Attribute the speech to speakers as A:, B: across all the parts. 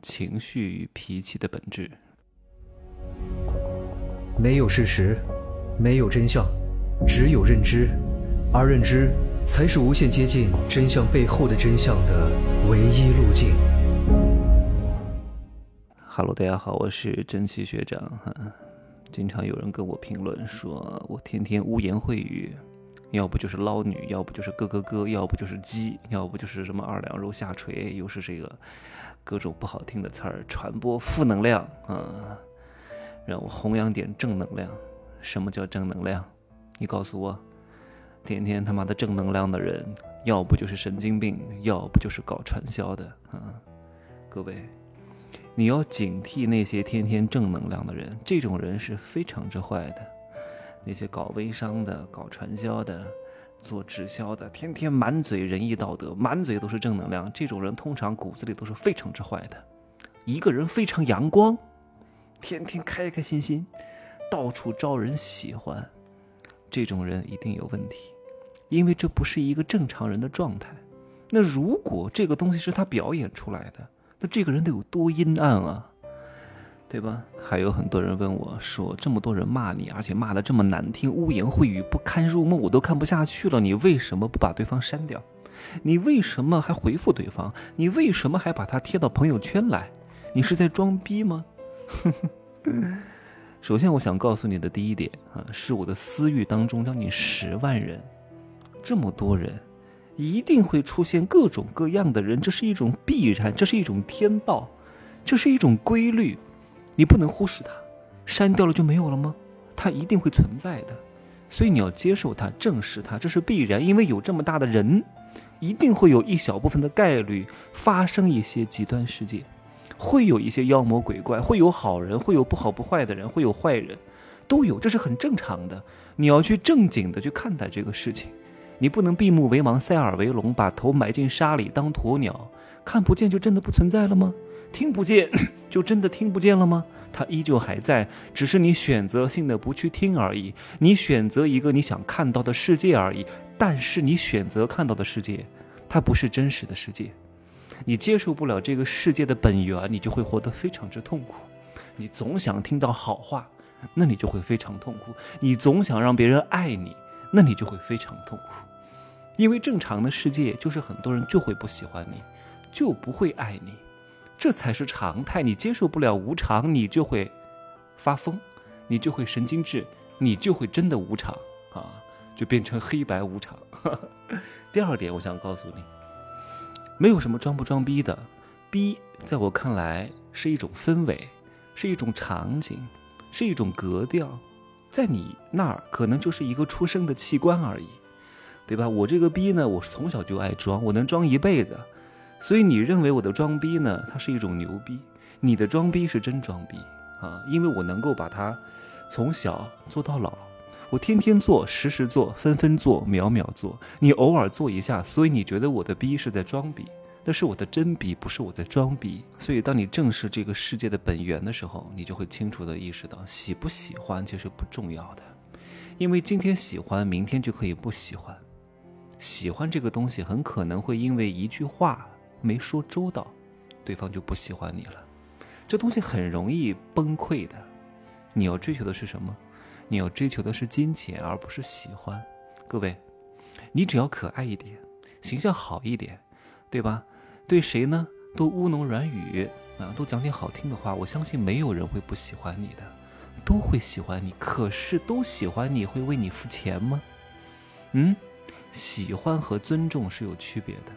A: 情绪与脾气的本质。
B: 没有事实，没有真相，只有认知，而认知才是无限接近真相背后的真相的唯一路径。
A: Hello，大家好，我是真奇学长。哈，经常有人跟我评论说，我天天污言秽语，要不就是捞女，要不就是咯咯咯，要不就是鸡，要不就是什么二两肉下垂，又是这个各种不好听的词儿，传播负能量啊。让我弘扬点正能量。什么叫正能量？你告诉我。天天他妈的正能量的人，要不就是神经病，要不就是搞传销的啊！各位，你要警惕那些天天正能量的人，这种人是非常之坏的。那些搞微商的、搞传销的、做直销的，天天满嘴仁义道德，满嘴都是正能量，这种人通常骨子里都是非常之坏的。一个人非常阳光。天天开开心心，到处招人喜欢，这种人一定有问题，因为这不是一个正常人的状态。那如果这个东西是他表演出来的，那这个人得有多阴暗啊，对吧？还有很多人问我说：“这么多人骂你，而且骂的这么难听，污言秽语不堪入目，我都看不下去了。你为什么不把对方删掉？你为什么还回复对方？你为什么还把他贴到朋友圈来？你是在装逼吗？” 首先，我想告诉你的第一点啊，是我的私域当中将近十万人，这么多人，一定会出现各种各样的人，这是一种必然，这是一种天道，这是一种规律，你不能忽视它。删掉了就没有了吗？它一定会存在的，所以你要接受它，正视它，这是必然，因为有这么大的人，一定会有一小部分的概率发生一些极端事件。会有一些妖魔鬼怪，会有好人，会有不好不坏的人，会有坏人，都有，这是很正常的。你要去正经的去看待这个事情，你不能闭目为盲，塞耳为聋，把头埋进沙里当鸵鸟，看不见就真的不存在了吗？听不见 就真的听不见了吗？它依旧还在，只是你选择性的不去听而已。你选择一个你想看到的世界而已，但是你选择看到的世界，它不是真实的世界。你接受不了这个世界的本源，你就会活得非常之痛苦。你总想听到好话，那你就会非常痛苦。你总想让别人爱你，那你就会非常痛苦。因为正常的世界就是很多人就会不喜欢你，就不会爱你，这才是常态。你接受不了无常，你就会发疯，你就会神经质，你就会真的无常啊，就变成黑白无常。第二点，我想告诉你。没有什么装不装逼的，逼在我看来是一种氛围，是一种场景，是一种格调，在你那儿可能就是一个出生的器官而已，对吧？我这个逼呢，我从小就爱装，我能装一辈子，所以你认为我的装逼呢，它是一种牛逼，你的装逼是真装逼啊，因为我能够把它从小做到老。我天天做，时时做，分分做，秒秒做。你偶尔做一下，所以你觉得我的逼是在装逼，那是我的真逼，不是我在装逼。所以，当你正视这个世界的本源的时候，你就会清楚的意识到，喜不喜欢其实不重要的，因为今天喜欢，明天就可以不喜欢。喜欢这个东西，很可能会因为一句话没说周到，对方就不喜欢你了。这东西很容易崩溃的。你要追求的是什么？你要追求的是金钱，而不是喜欢。各位，你只要可爱一点，形象好一点，对吧？对谁呢？都乌侬软语啊，都讲点好听的话。我相信没有人会不喜欢你的，都会喜欢你。可是，都喜欢你会为你付钱吗？嗯，喜欢和尊重是有区别的，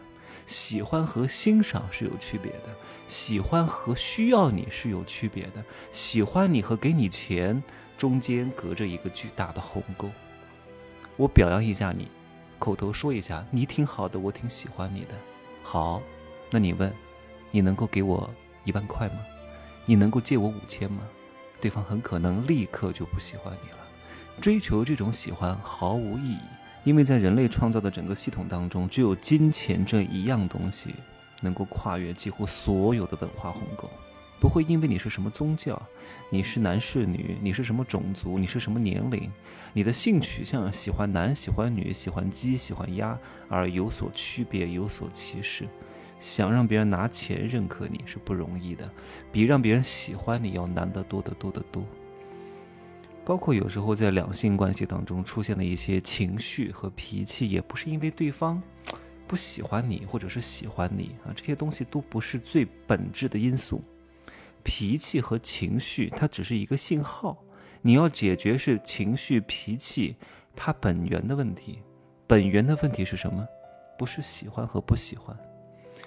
A: 喜欢和欣赏是有区别的，喜欢和需要你是有区别的，喜欢你和给你钱。中间隔着一个巨大的鸿沟。我表扬一下你，口头说一下，你挺好的，我挺喜欢你的。好，那你问，你能够给我一万块吗？你能够借我五千吗？对方很可能立刻就不喜欢你了。追求这种喜欢毫无意义，因为在人类创造的整个系统当中，只有金钱这一样东西能够跨越几乎所有的文化鸿沟。不会因为你是什么宗教，你是男是女，你是什么种族，你是什么年龄，你的性取向喜欢男喜欢女喜欢鸡喜欢鸭而有所区别有所歧视。想让别人拿钱认可你是不容易的，比让别人喜欢你要难得多得多得多。包括有时候在两性关系当中出现的一些情绪和脾气，也不是因为对方不喜欢你，或者是喜欢你啊，这些东西都不是最本质的因素。脾气和情绪，它只是一个信号，你要解决是情绪、脾气它本源的问题。本源的问题是什么？不是喜欢和不喜欢。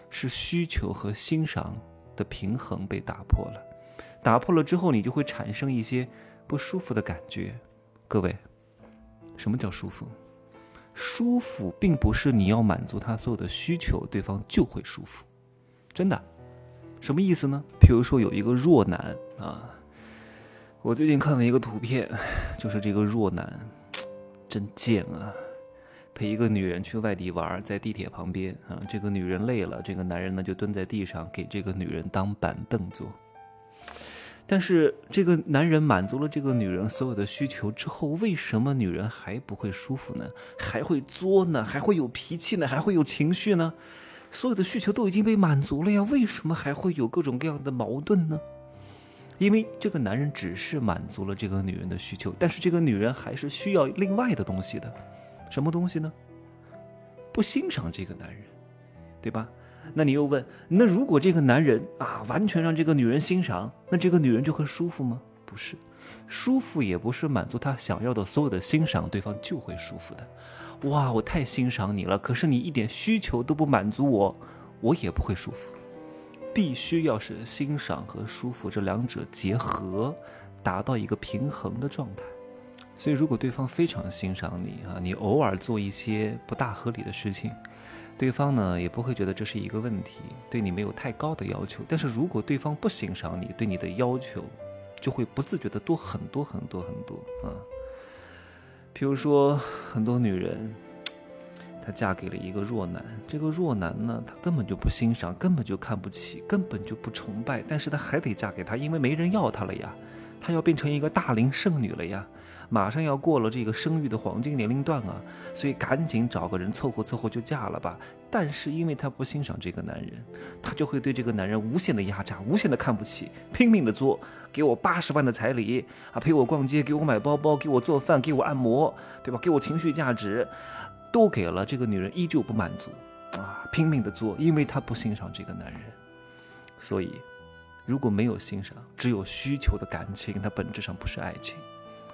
A: 是需求和欣赏的平衡被打破了，打破了之后，你就会产生一些不舒服的感觉。各位，什么叫舒服？舒服并不是你要满足他所有的需求，对方就会舒服。真的？什么意思呢？比如说有一个弱男啊，我最近看了一个图片，就是这个弱男 真贱啊。陪一个女人去外地玩，在地铁旁边啊，这个女人累了，这个男人呢就蹲在地上给这个女人当板凳坐。但是这个男人满足了这个女人所有的需求之后，为什么女人还不会舒服呢？还会作呢？还会有脾气呢？还会有情绪呢？所有的需求都已经被满足了呀，为什么还会有各种各样的矛盾呢？因为这个男人只是满足了这个女人的需求，但是这个女人还是需要另外的东西的。什么东西呢？不欣赏这个男人，对吧？那你又问，那如果这个男人啊，完全让这个女人欣赏，那这个女人就会舒服吗？不是，舒服也不是满足她想要的所有的欣赏，对方就会舒服的。哇，我太欣赏你了，可是你一点需求都不满足我，我也不会舒服。必须要是欣赏和舒服这两者结合，达到一个平衡的状态。所以，如果对方非常欣赏你啊，你偶尔做一些不大合理的事情，对方呢也不会觉得这是一个问题，对你没有太高的要求。但是如果对方不欣赏你，对你的要求就会不自觉的多很多很多很多啊。比如说，很多女人，她嫁给了一个弱男，这个弱男呢，她根本就不欣赏，根本就看不起，根本就不崇拜，但是她还得嫁给他，因为没人要她了呀，她要变成一个大龄剩女了呀。马上要过了这个生育的黄金年龄段啊，所以赶紧找个人凑合凑合就嫁了吧。但是因为她不欣赏这个男人，她就会对这个男人无限的压榨，无限的看不起，拼命的作，给我八十万的彩礼啊，陪我逛街，给我买包包，给我做饭，给我按摩，对吧？给我情绪价值，都给了，这个女人依旧不满足啊，拼命的做，因为她不欣赏这个男人。所以，如果没有欣赏，只有需求的感情，它本质上不是爱情。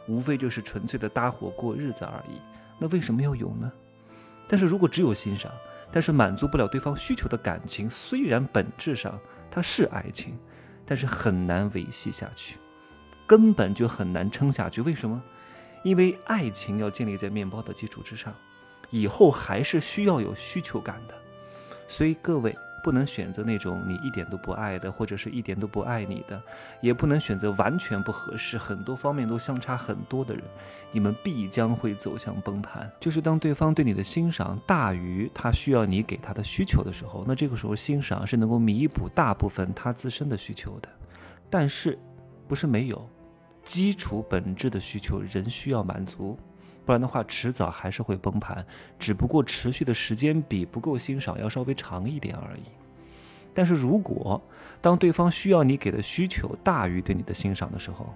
A: 无非就是纯粹的搭伙过日子而已，那为什么要有呢？但是如果只有欣赏，但是满足不了对方需求的感情，虽然本质上它是爱情，但是很难维系下去，根本就很难撑下去。为什么？因为爱情要建立在面包的基础之上，以后还是需要有需求感的。所以各位。不能选择那种你一点都不爱的，或者是一点都不爱你的，也不能选择完全不合适、很多方面都相差很多的人，你们必将会走向崩盘。就是当对方对你的欣赏大于他需要你给他的需求的时候，那这个时候欣赏是能够弥补大部分他自身的需求的，但是不是没有基础本质的需求仍需要满足。不然的话，迟早还是会崩盘，只不过持续的时间比不够欣赏要稍微长一点而已。但是如果当对方需要你给的需求大于对你的欣赏的时候，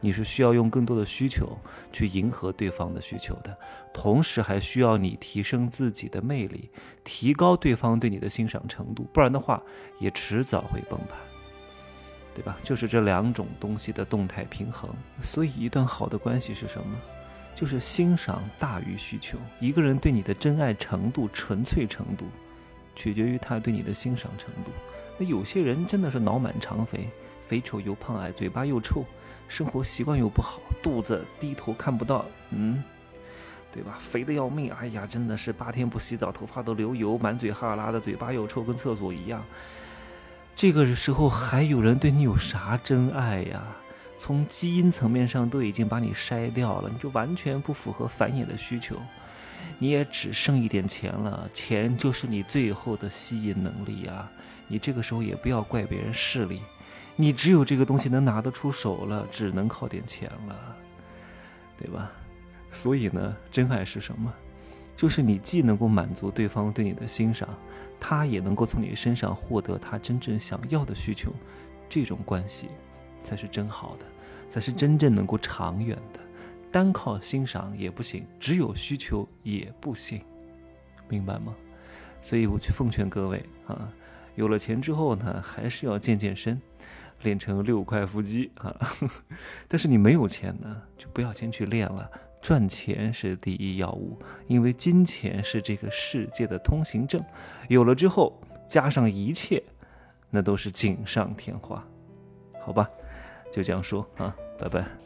A: 你是需要用更多的需求去迎合对方的需求的，同时还需要你提升自己的魅力，提高对方对你的欣赏程度。不然的话，也迟早会崩盘，对吧？就是这两种东西的动态平衡。所以，一段好的关系是什么？就是欣赏大于需求。一个人对你的真爱程度、纯粹程度，取决于他对你的欣赏程度。那有些人真的是脑满肠肥，肥丑又胖矮，嘴巴又臭，生活习惯又不好，肚子低头看不到，嗯，对吧？肥的要命，哎呀，真的是八天不洗澡，头发都流油，满嘴哈喇的，嘴巴又臭，跟厕所一样。这个时候还有人对你有啥真爱呀？从基因层面上都已经把你筛掉了，你就完全不符合繁衍的需求，你也只剩一点钱了，钱就是你最后的吸引能力啊！你这个时候也不要怪别人势利，你只有这个东西能拿得出手了，只能靠点钱了，对吧？所以呢，真爱是什么？就是你既能够满足对方对你的欣赏，他也能够从你身上获得他真正想要的需求，这种关系才是真好的，才是真正能够长远的。单靠欣赏也不行，只有需求也不行，明白吗？所以我去奉劝各位啊，有了钱之后呢，还是要健健身，练成六块腹肌啊。但是你没有钱呢，就不要先去练了。赚钱是第一要务，因为金钱是这个世界的通行证，有了之后加上一切，那都是锦上添花，好吧？就这样说啊，拜拜。